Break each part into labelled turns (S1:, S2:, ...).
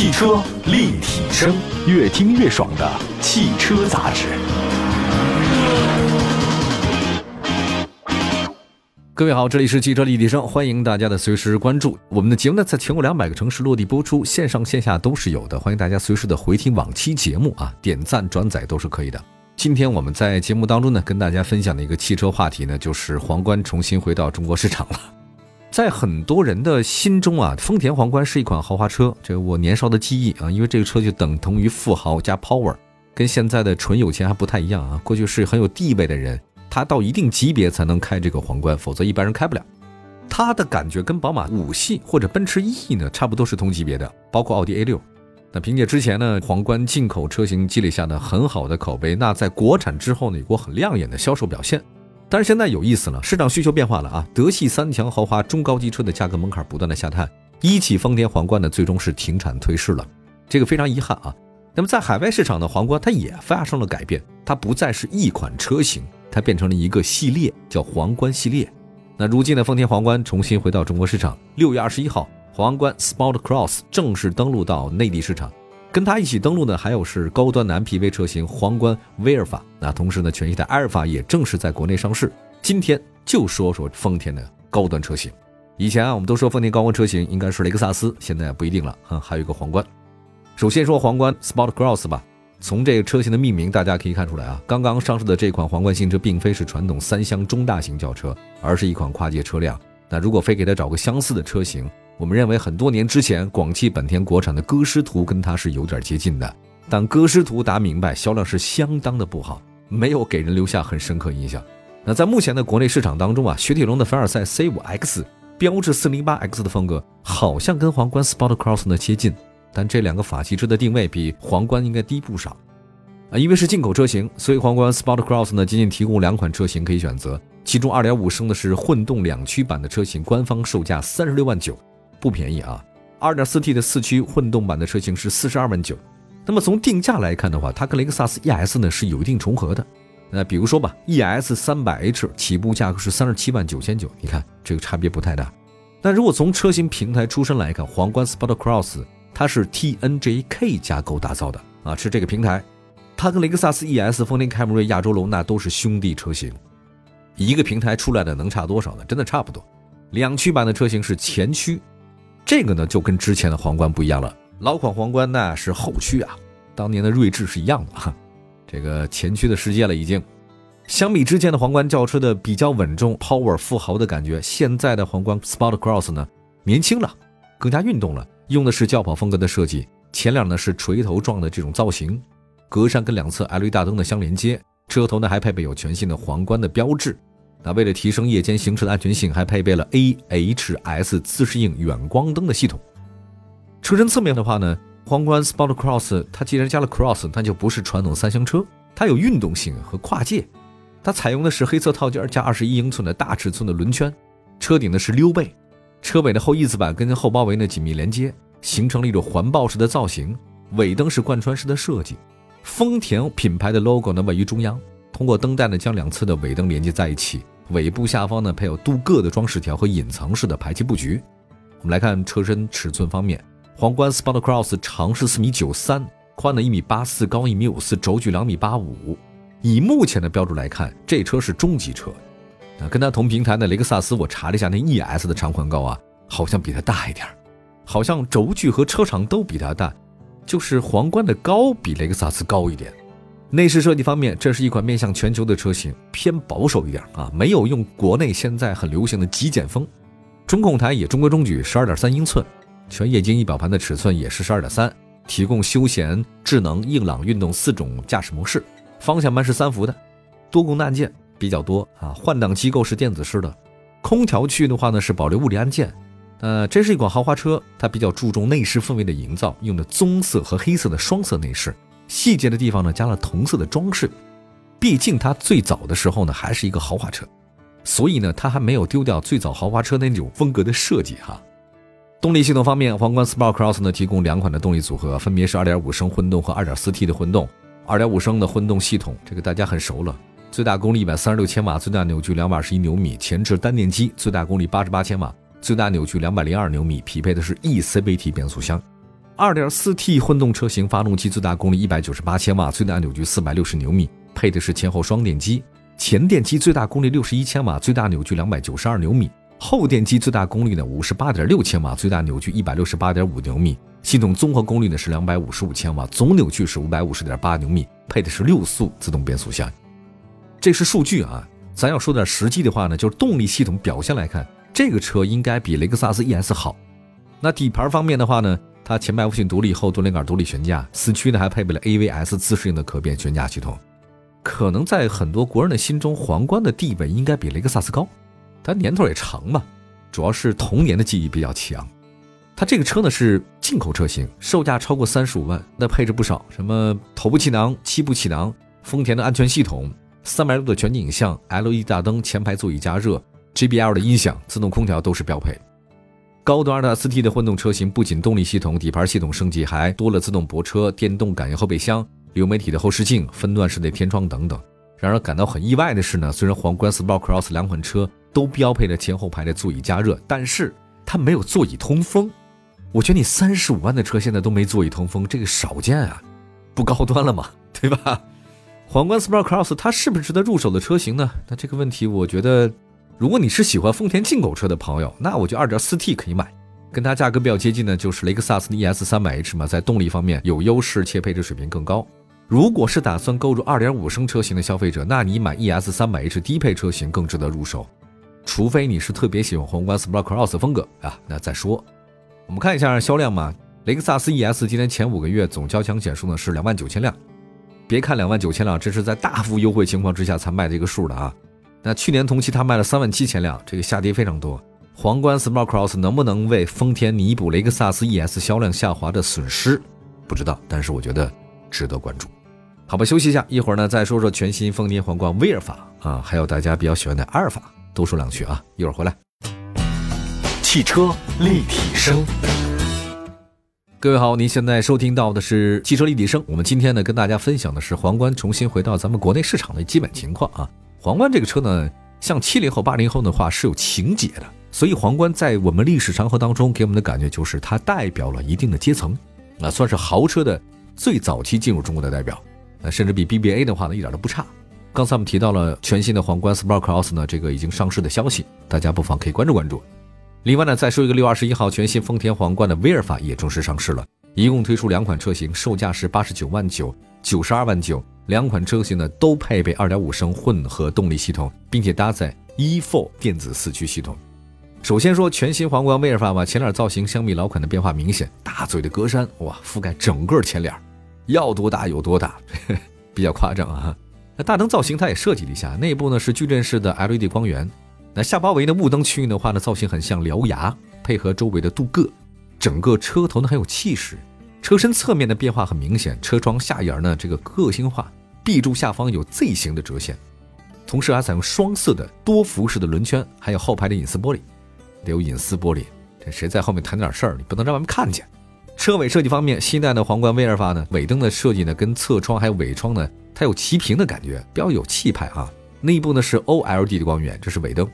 S1: 汽车立体声，越听越爽的汽车杂志。
S2: 各位好，这里是汽车立体声，欢迎大家的随时关注。我们的节目呢，在全国两百个城市落地播出，线上线下都是有的，欢迎大家随时的回听往期节目啊，点赞转载都是可以的。今天我们在节目当中呢，跟大家分享的一个汽车话题呢，就是皇冠重新回到中国市场了。在很多人的心中啊，丰田皇冠是一款豪华车，这我年少的记忆啊，因为这个车就等同于富豪加 power，跟现在的纯有钱还不太一样啊。过去是很有地位的人，他到一定级别才能开这个皇冠，否则一般人开不了。他的感觉跟宝马五系或者奔驰 E 呢，差不多是同级别的，包括奥迪 A 六。那凭借之前呢，皇冠进口车型积累下的很好的口碑，那在国产之后呢，有过很亮眼的销售表现。但是现在有意思了，市场需求变化了啊，德系三强豪华中高级车的价格门槛不断的下探，一汽丰田皇冠呢最终是停产退市了，这个非常遗憾啊。那么在海外市场的皇冠它也发生了改变，它不再是一款车型，它变成了一个系列，叫皇冠系列。那如今的丰田皇冠重新回到中国市场，六月二十一号。皇冠 Sport Cross 正式登陆到内地市场，跟它一起登陆的还有是高端的 MPV 车型皇冠威尔法。那同时呢，全新的埃尔法也正式在国内上市。今天就说说丰田的高端车型。以前啊，我们都说丰田高端车型应该是雷克萨斯，现在不一定了哼，还有一个皇冠。首先说皇冠 Sport Cross 吧，从这个车型的命名，大家可以看出来啊，刚刚上市的这款皇冠新车并非是传统三厢中大型轿车，而是一款跨界车辆。那如果非给它找个相似的车型，我们认为很多年之前，广汽本田国产的歌诗图跟它是有点接近的，但歌诗图打明白销量是相当的不好，没有给人留下很深刻印象。那在目前的国内市场当中啊，雪铁龙的凡尔赛 C5X、标致 408X 的风格好像跟皇冠 Sport Cross 呢接近，但这两个法系车的定位比皇冠应该低不少啊。因为是进口车型，所以皇冠 Sport Cross 呢仅仅提供两款车型可以选择，其中2.5升的是混动两驱版的车型，官方售价三十六万九。不便宜啊！2.4T 的四驱混动版的车型是42万九。那么从定价来看的话，它跟雷克萨斯 ES 呢是有一定重合的。那比如说吧，ES 300H 起步价格是37万九千九，你看这个差别不太大。那如果从车型平台出身来看，皇冠 Sport Cross 它是 TNGK 架构打造的啊，是这个平台。它跟雷克萨斯 ES、丰田凯美瑞、亚洲龙那都是兄弟车型，一个平台出来的能差多少呢？真的差不多。两驱版的车型是前驱。这个呢就跟之前的皇冠不一样了，老款皇冠那是后驱啊，当年的锐志是一样的哈，这个前驱的世界了已经。相比之前的皇冠轿车的比较稳重、power 富豪的感觉，现在的皇冠 Sport Cross 呢年轻了，更加运动了，用的是轿跑风格的设计，前脸呢是锤头状的这种造型，格栅跟两侧 LED 大灯的相连接，车头呢还配备有全新的皇冠的标志。那为了提升夜间行车的安全性，还配备了 AHS 自适应远光灯的系统。车身侧面的话呢，皇冠 Sport Cross 它既然加了 Cross，它就不是传统三厢车，它有运动性和跨界。它采用的是黑色套件加二十一英寸的大尺寸的轮圈，车顶呢是溜背，车尾的后翼子板跟后包围呢紧密连接，形成了一种环抱式的造型。尾灯是贯穿式的设计，丰田品牌的 logo 呢位于中央。通过灯带呢，将两侧的尾灯连接在一起，尾部下方呢配有镀铬的装饰条和隐藏式的排气布局。我们来看车身尺寸方面，皇冠 Sport Cross 长是四米九三，宽呢一米八四，高一米五四，轴距两米八五。以目前的标准来看，这车是中级车。啊，跟它同平台的雷克萨斯，我查了一下，那 ES 的长宽高啊，好像比它大一点好像轴距和车长都比它大，就是皇冠的高比雷克萨斯高一点。内饰设计方面，这是一款面向全球的车型，偏保守一点啊，没有用国内现在很流行的极简风。中控台也中规中矩，十二点三英寸，全液晶仪表盘的尺寸也是十二点三，提供休闲、智能、硬朗、运动四种驾驶模式。方向盘是三幅的，多功能按键比较多啊，换挡机构是电子式的。空调区域的话呢是保留物理按键。呃，这是一款豪华车，它比较注重内饰氛围的营造，用的棕色和黑色的双色内饰。细节的地方呢，加了同色的装饰。毕竟它最早的时候呢，还是一个豪华车，所以呢，它还没有丢掉最早豪华车那种风格的设计哈。动力系统方面，皇冠 Sport Cross 呢提供两款的动力组合，分别是2.5升混动和 2.4T 的混动。2.5升的混动系统，这个大家很熟了，最大功率136千瓦，最大扭矩221牛米，前置单电机，最大功率88千瓦，最大扭矩202牛米，匹配的是 E CVT 变速箱。2.4T 混动车型发动机最大功率198千瓦，最大扭矩460牛米，配的是前后双电机。前电机最大功率61千瓦，最大扭矩292牛米；后电机最大功率呢58.6千瓦，最大扭矩168.5牛米。系统综合功率呢是255千瓦，总扭矩是550.8牛米，配的是六速自动变速箱。这是数据啊，咱要说点实际的话呢，就是动力系统表现来看，这个车应该比雷克萨斯 ES 好。那底盘方面的话呢？它前麦弗逊独立，后多连杆独立悬架，四驱呢还配备了 AVS 自适应的可变悬架系统。可能在很多国人的心中，皇冠的地位应该比雷克萨斯高。它年头也长嘛，主要是童年的记忆比较强。它这个车呢是进口车型，售价超过三十五万，那配置不少，什么头部气囊、七部气囊、丰田的安全系统、三百度的全景影像、LED 大灯、前排座椅加热、JBL 的音响、自动空调都是标配。高端的 4T 的混动车型不仅动力系统、底盘系统升级，还多了自动泊车、电动感应后备箱、流媒体的后视镜、分段式的天窗等等。然而感到很意外的是呢，虽然皇冠 Sport Cross 两款车都标配了前后排的座椅加热，但是它没有座椅通风。我觉得你三十五万的车现在都没座椅通风，这个少见啊，不高端了嘛，对吧？皇冠 Sport Cross 它是不是值得入手的车型呢？那这个问题，我觉得。如果你是喜欢丰田进口车的朋友，那我就 2.4T 可以买，跟它价格比较接近的，就是雷克萨斯的 ES 300h 嘛，在动力方面有优势且配置水平更高。如果是打算购入2.5升车型的消费者，那你买 ES 300h 低配车型更值得入手，除非你是特别喜欢皇冠 Sport Cross 风格啊，那再说。我们看一下销量嘛，雷克萨斯 ES 今年前五个月总交强险数呢是两万九千辆，别看两万九千辆，这是在大幅优惠情况之下才卖的一个数的啊。那去年同期它卖了三万七千辆，这个下跌非常多。皇冠 Smart Cross 能不能为丰田弥补雷克萨斯 ES 销量下滑的损失？不知道，但是我觉得值得关注。好吧，休息一下，一会儿呢再说说全新丰田皇冠威尔法啊，还有大家比较喜欢的阿尔法，多说两句啊。一会儿回来。
S1: 汽车立体声，
S2: 各位好，您现在收听到的是汽车立体声。我们今天呢跟大家分享的是皇冠重新回到咱们国内市场的基本情况啊。皇冠这个车呢，像七零后、八零后的话是有情节的，所以皇冠在我们历史长河当中给我们的感觉就是它代表了一定的阶层，那算是豪车的最早期进入中国的代表，那甚至比 BBA 的话呢一点都不差。刚才我们提到了全新的皇冠 Sport Cross 呢，这个已经上市的消息，大家不妨可以关注关注。另外呢，再说一个六月二十一号，全新丰田皇冠的威尔法也正式上市了，一共推出两款车型，售价是八十九万九、九十二万九。两款车型呢都配备2.5升混合动力系统，并且搭载 e4 电子四驱系统。首先说全新皇冠威尔法吧，前脸造型相比老款的变化明显，大嘴的格栅哇覆盖整个前脸，要多大有多大，比较夸张啊。那大灯造型它也设计了一下，内部呢是矩阵式的 LED 光源。那下包围的雾灯区域的话呢，造型很像獠牙，配合周围的镀铬，整个车头呢很有气势。车身侧面的变化很明显，车窗下沿呢这个个性化。B 柱下方有 Z 型的折线，同时还采用双色的多辐式的轮圈，还有后排的隐私玻璃，得有隐私玻璃，这谁在后面谈点事儿，你不能让外面看见。车尾设计方面，新一代的皇冠威尔法呢，尾灯的设计呢，跟侧窗还有尾窗呢，它有齐平的感觉，比较有气派啊。内部呢是 OLED 的光源，这是尾灯。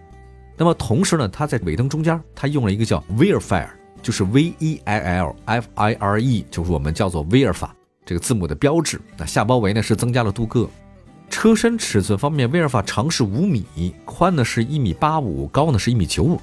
S2: 那么同时呢，它在尾灯中间，它用了一个叫 Veilfire，就是 V E I L F I R E，就是我们叫做威尔法。这个字母的标志，那下包围呢是增加了镀铬。车身尺寸方面，威尔法长是五米，宽呢是一米八五，高呢是一米九五。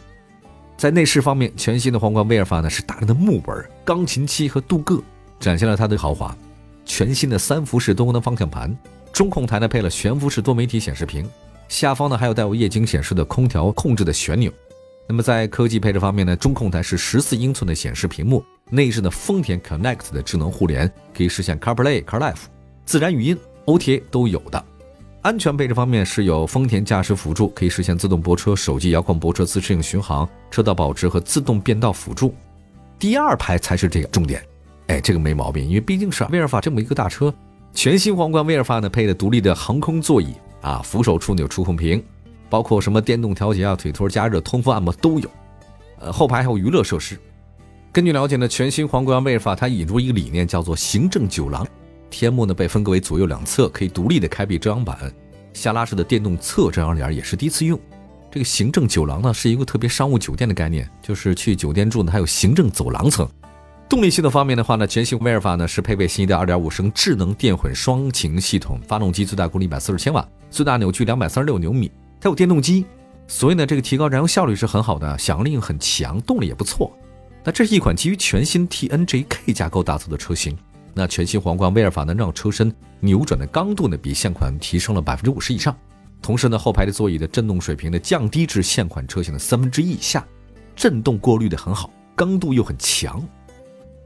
S2: 在内饰方面，全新的皇冠威尔法呢是大量的木纹、钢琴漆和镀铬，展现了它的豪华。全新的三辐式多功能方向盘，中控台呢配了悬浮式多媒体显示屏，下方呢还有带有液晶显示的空调控制的旋钮。那么在科技配置方面呢，中控台是十四英寸的显示屏幕，内置的丰田 Connect 的智能互联，可以实现 CarPlay、CarLife、自然语音、OTA 都有的。安全配置方面是有丰田驾驶辅助，可以实现自动泊车、手机遥控泊车、自适应巡航、车道保持和自动变道辅助。第二排才是这个重点，哎，这个没毛病，因为毕竟是威尔法这么一个大车。全新皇冠威尔法呢配的独立的航空座椅啊，扶手处有触控屏。包括什么电动调节啊、腿托加热、通风按摩都有，呃，后排还有娱乐设施。根据了解呢，全新皇冠威尔法它引入一个理念，叫做行政酒廊。天幕呢被分割为左右两侧，可以独立的开闭遮阳板。下拉式的电动侧遮阳帘也是第一次用。这个行政酒廊呢是一个特别商务酒店的概念，就是去酒店住呢还有行政走廊层，动力系统方面的话呢，全新威尔法呢是配备新一代2.5升智能电混双擎系统，发动机最大功率140千瓦，最大扭矩236牛米，它有电动机，所以呢这个提高燃油效率是很好的，响应力很强，动力也不错。那这是一款基于全新 T N G K 架构打造的车型。那全新皇冠威尔法能让车身扭转的刚度呢比现款提升了百分之五十以上，同时呢后排的座椅的震动水平呢降低至现款车型的三分之一以下，震动过滤的很好，刚度又很强。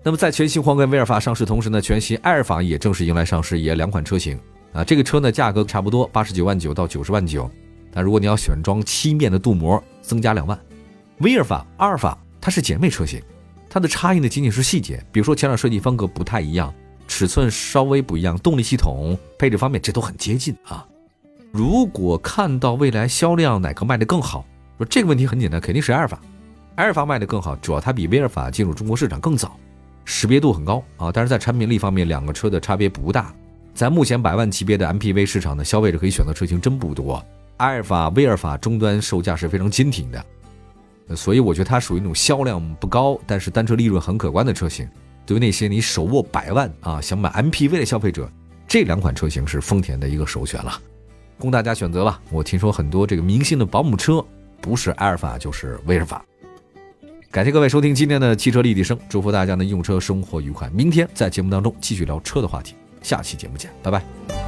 S2: 那么在全新皇冠威尔法上市同时呢，全新埃尔法也正式迎来上市，也两款车型啊，这个车呢价格差不多八十九万九到九十万九，但如果你要选装漆面的镀膜，增加两万。威尔法、阿尔法它是姐妹车型。它的差异呢，仅仅是细节，比如说前脸设计风格不太一样，尺寸稍微不一样，动力系统、配置方面这都很接近啊。如果看到未来销量哪个卖的更好，说这个问题很简单，肯定是埃尔法。埃尔法卖的更好，主要它比威尔法进入中国市场更早，识别度很高啊。但是在产品力方面，两个车的差别不大。在目前百万级别的 MPV 市场的消费者可以选择车型真不多，埃尔法、威尔法终端售价是非常坚挺的。所以我觉得它属于那种销量不高，但是单车利润很可观的车型。对于那些你手握百万啊想买 MPV 的消费者，这两款车型是丰田的一个首选了，供大家选择吧。我听说很多这个明星的保姆车不是埃尔法就是威尔法。感谢各位收听今天的汽车立体声，祝福大家呢用车生活愉快。明天在节目当中继续聊车的话题，下期节目见，拜拜。